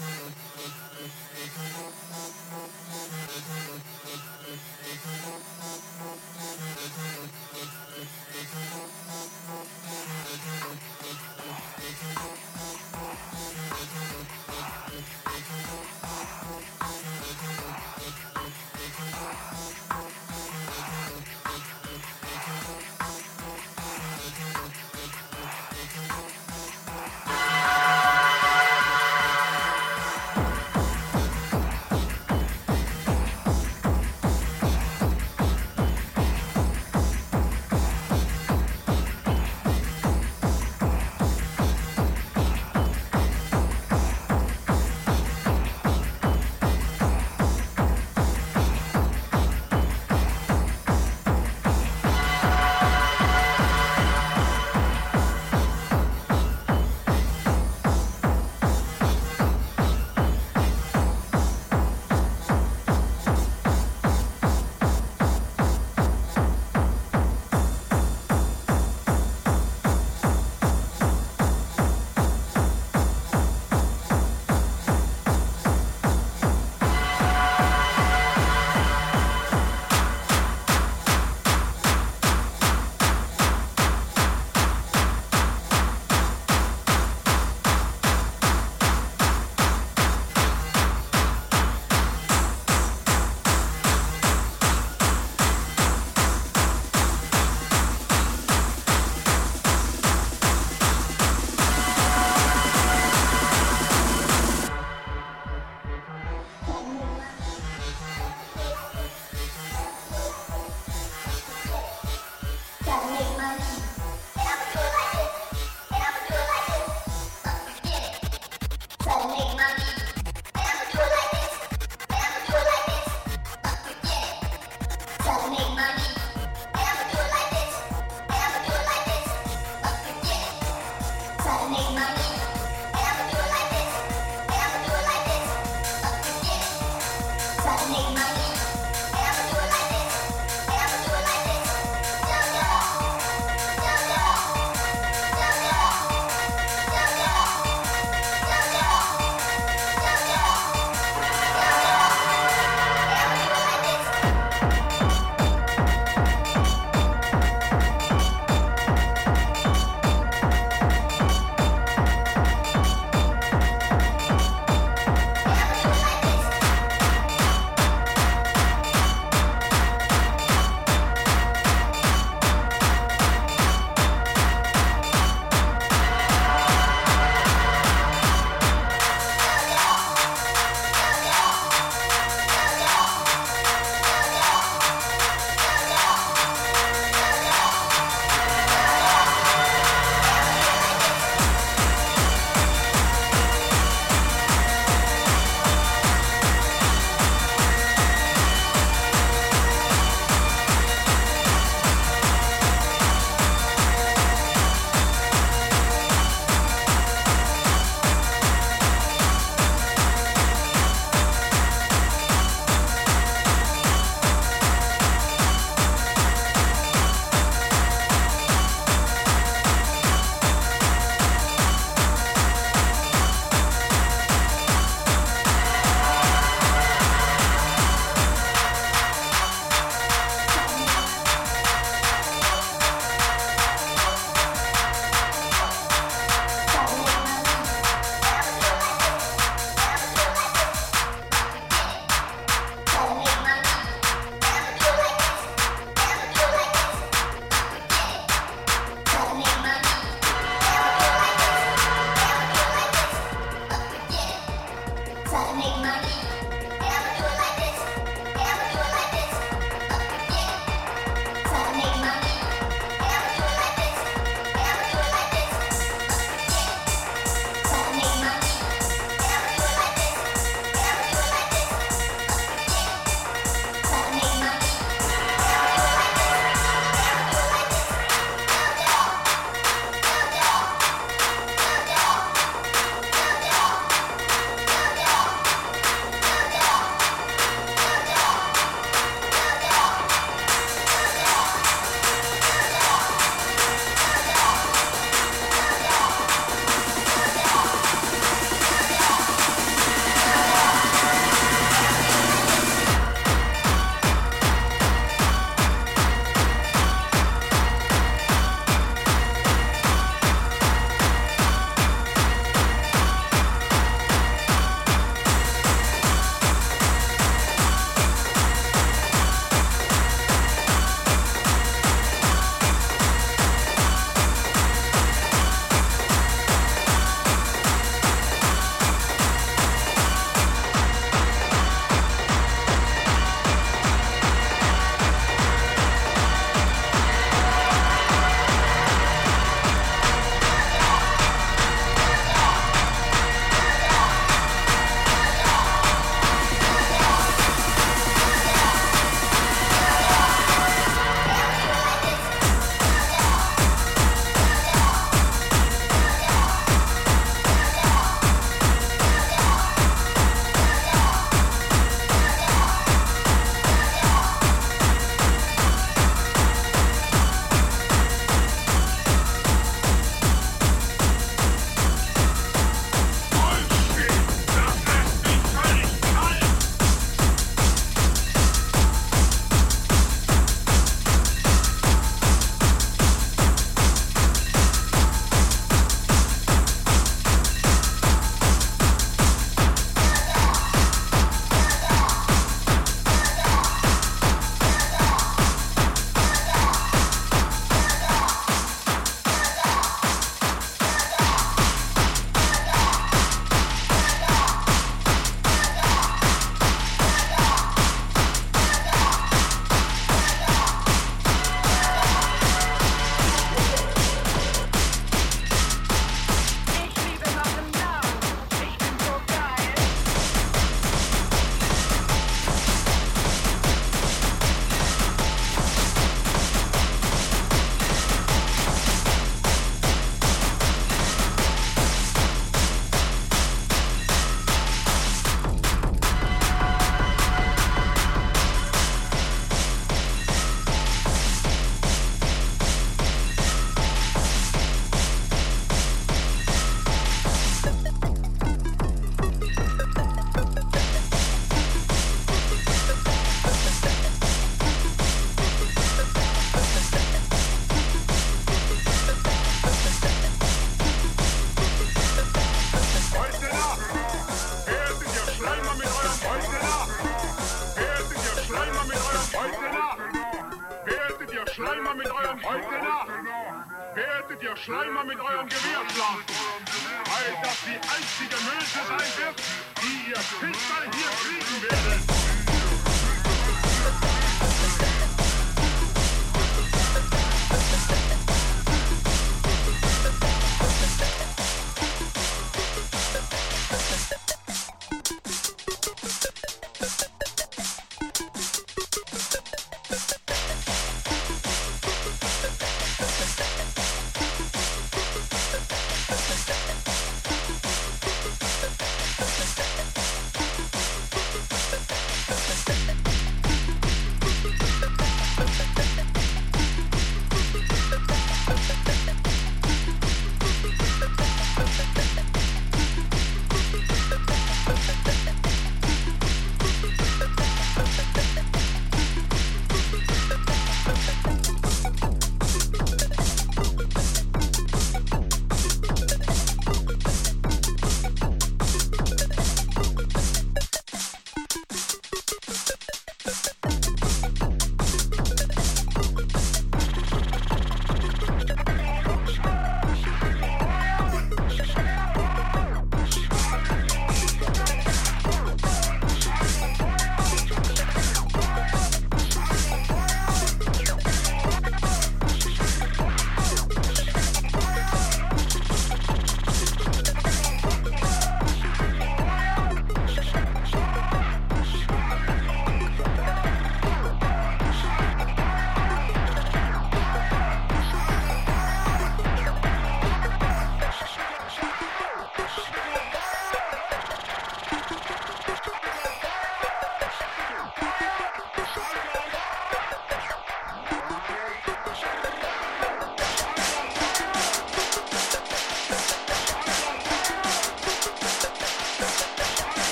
Mm-hmm.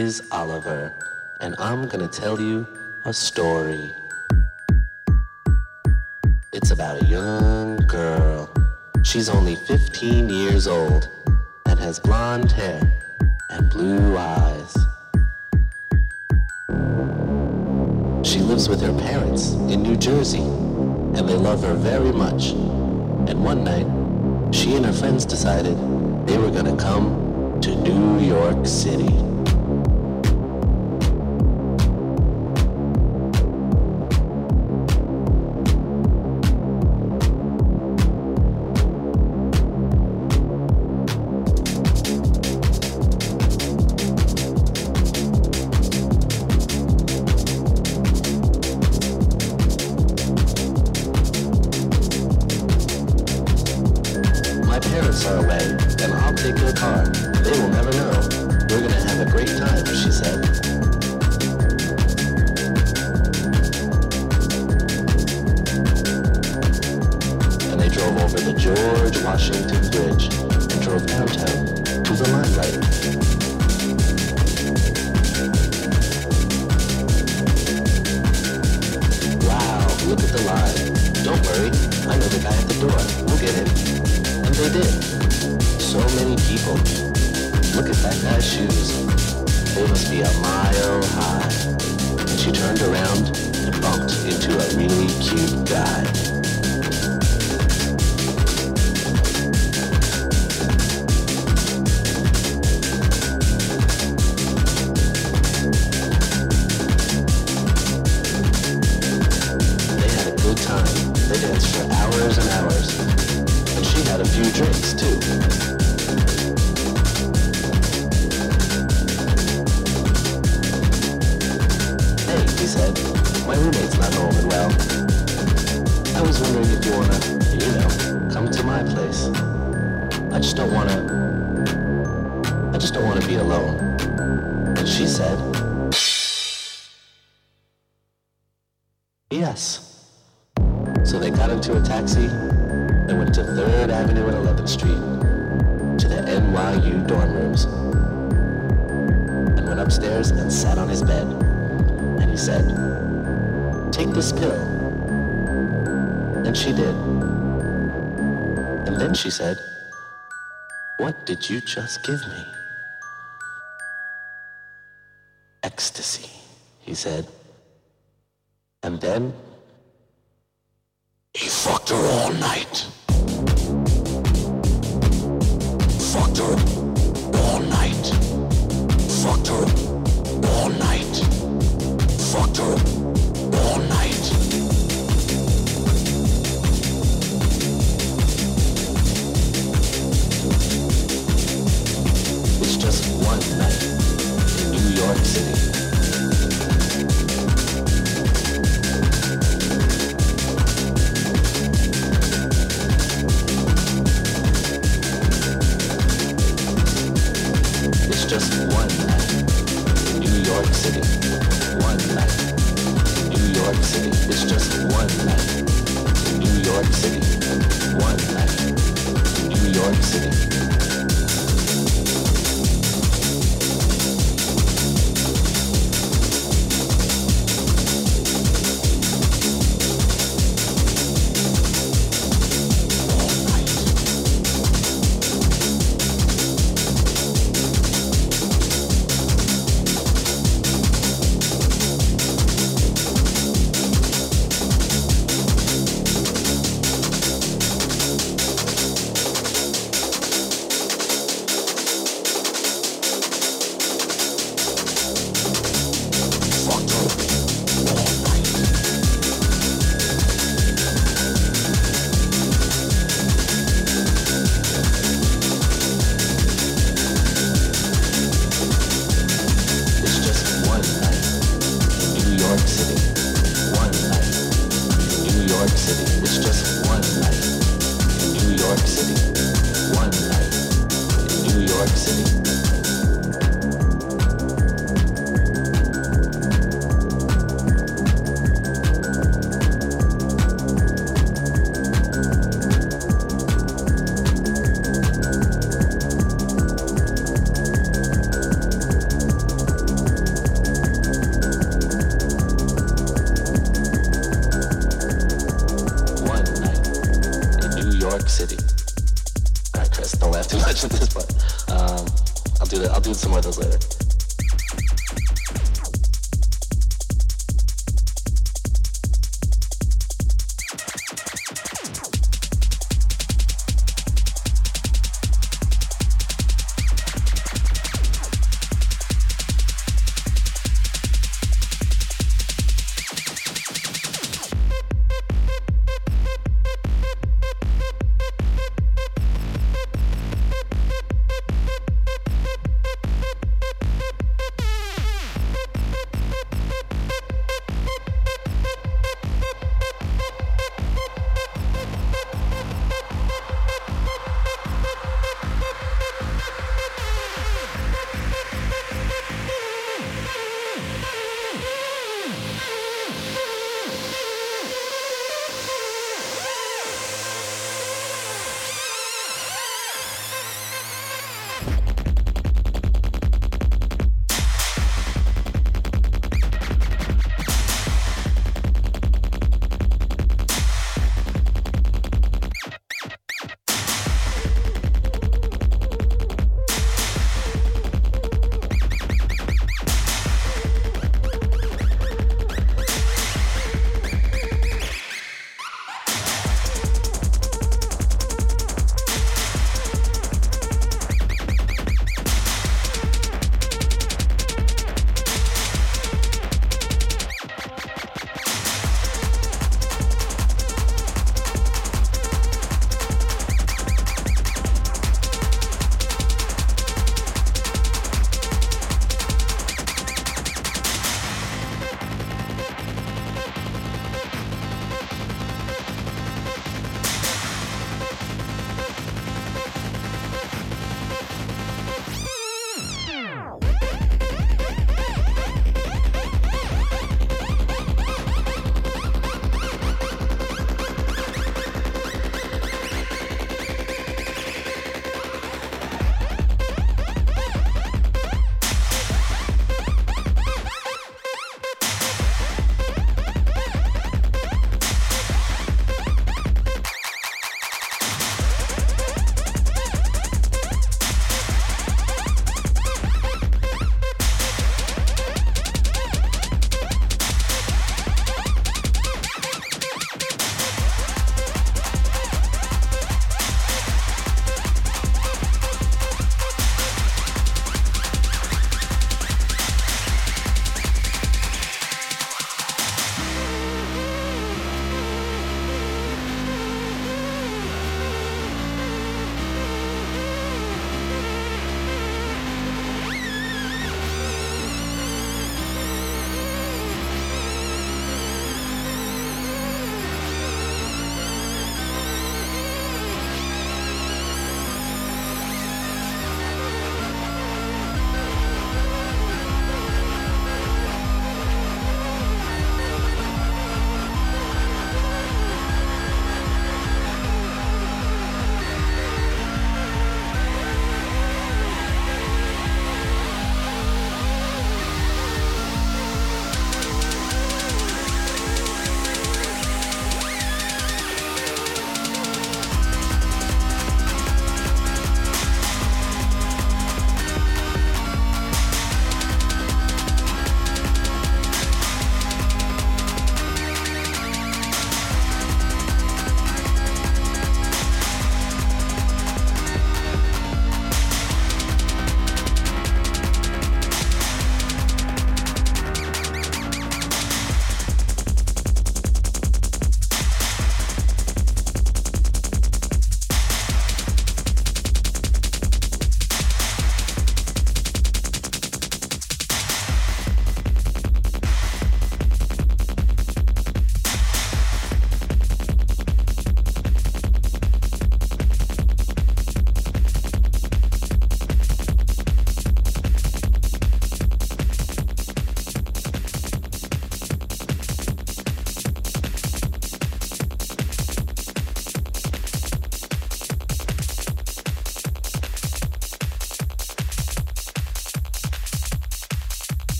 is Oliver, and I'm gonna tell you a story. It's about a young girl. She's only 15 years old and has blonde hair and blue eyes. She lives with her parents in New Jersey, and they love her very much. And one night, she and her friends decided they were going to come to New York City. said, What did you just give me? Ecstasy, he said. York City. One night in New York City.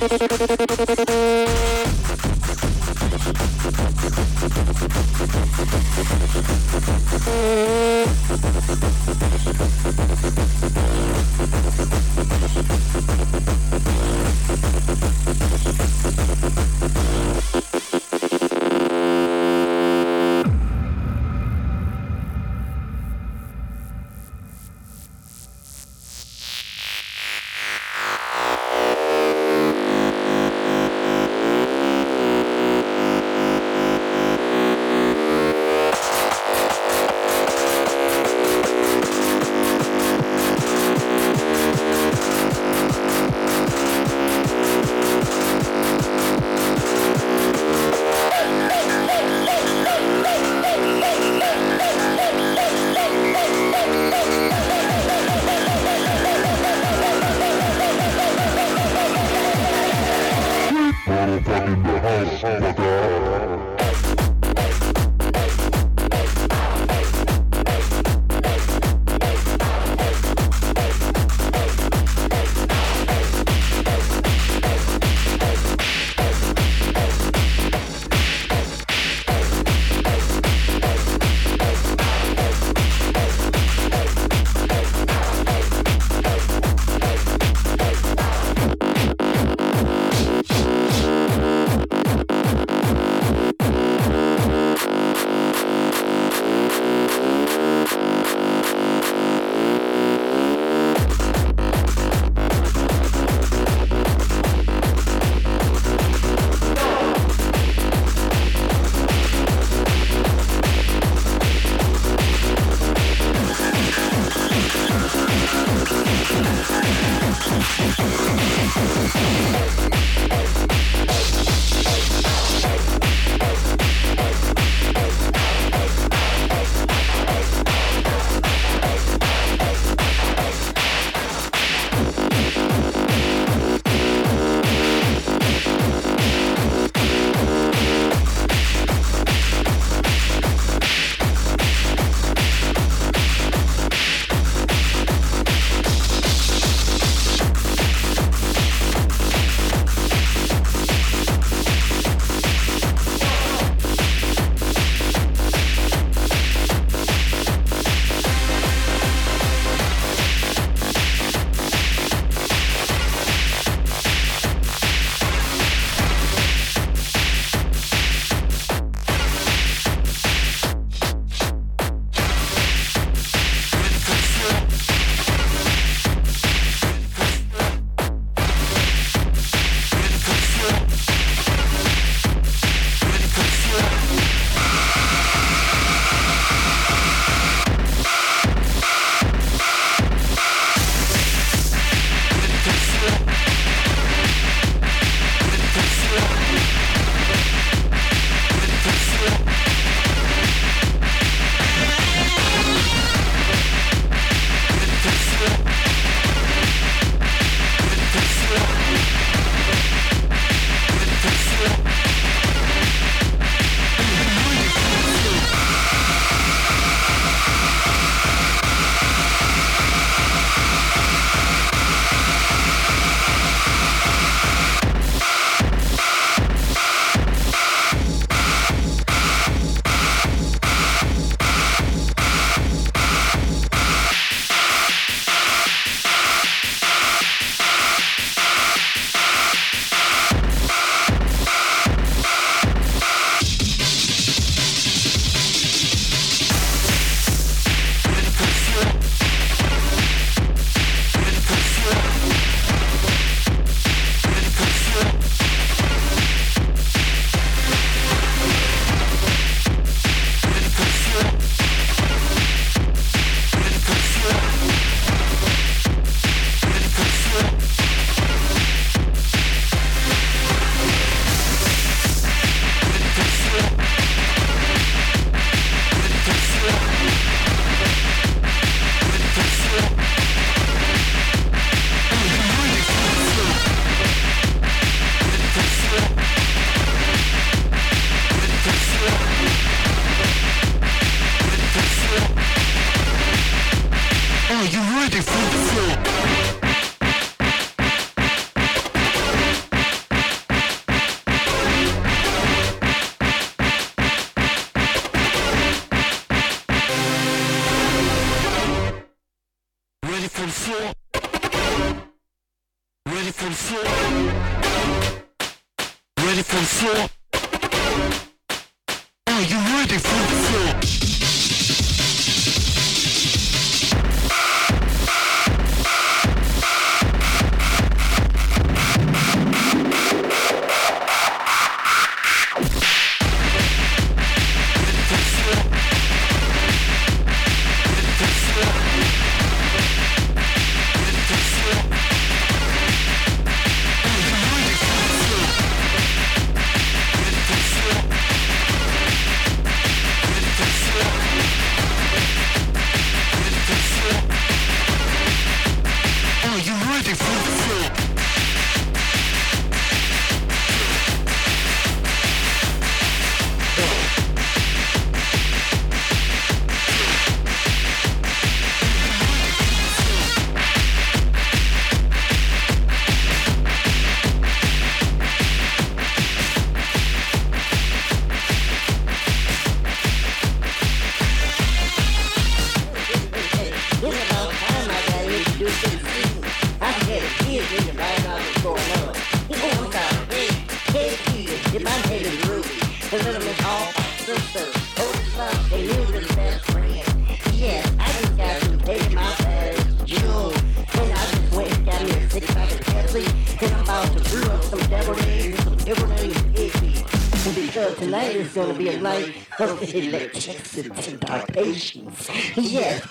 Thank you.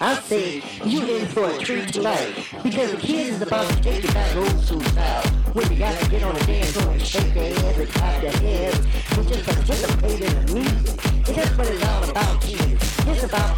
I say you in for a treat tonight. Because the kids is about to take it back old school style. When you got to get on the dance floor and shake their hands and clap their hands it's just participate in the music. And that's what it's all about, kids. It's about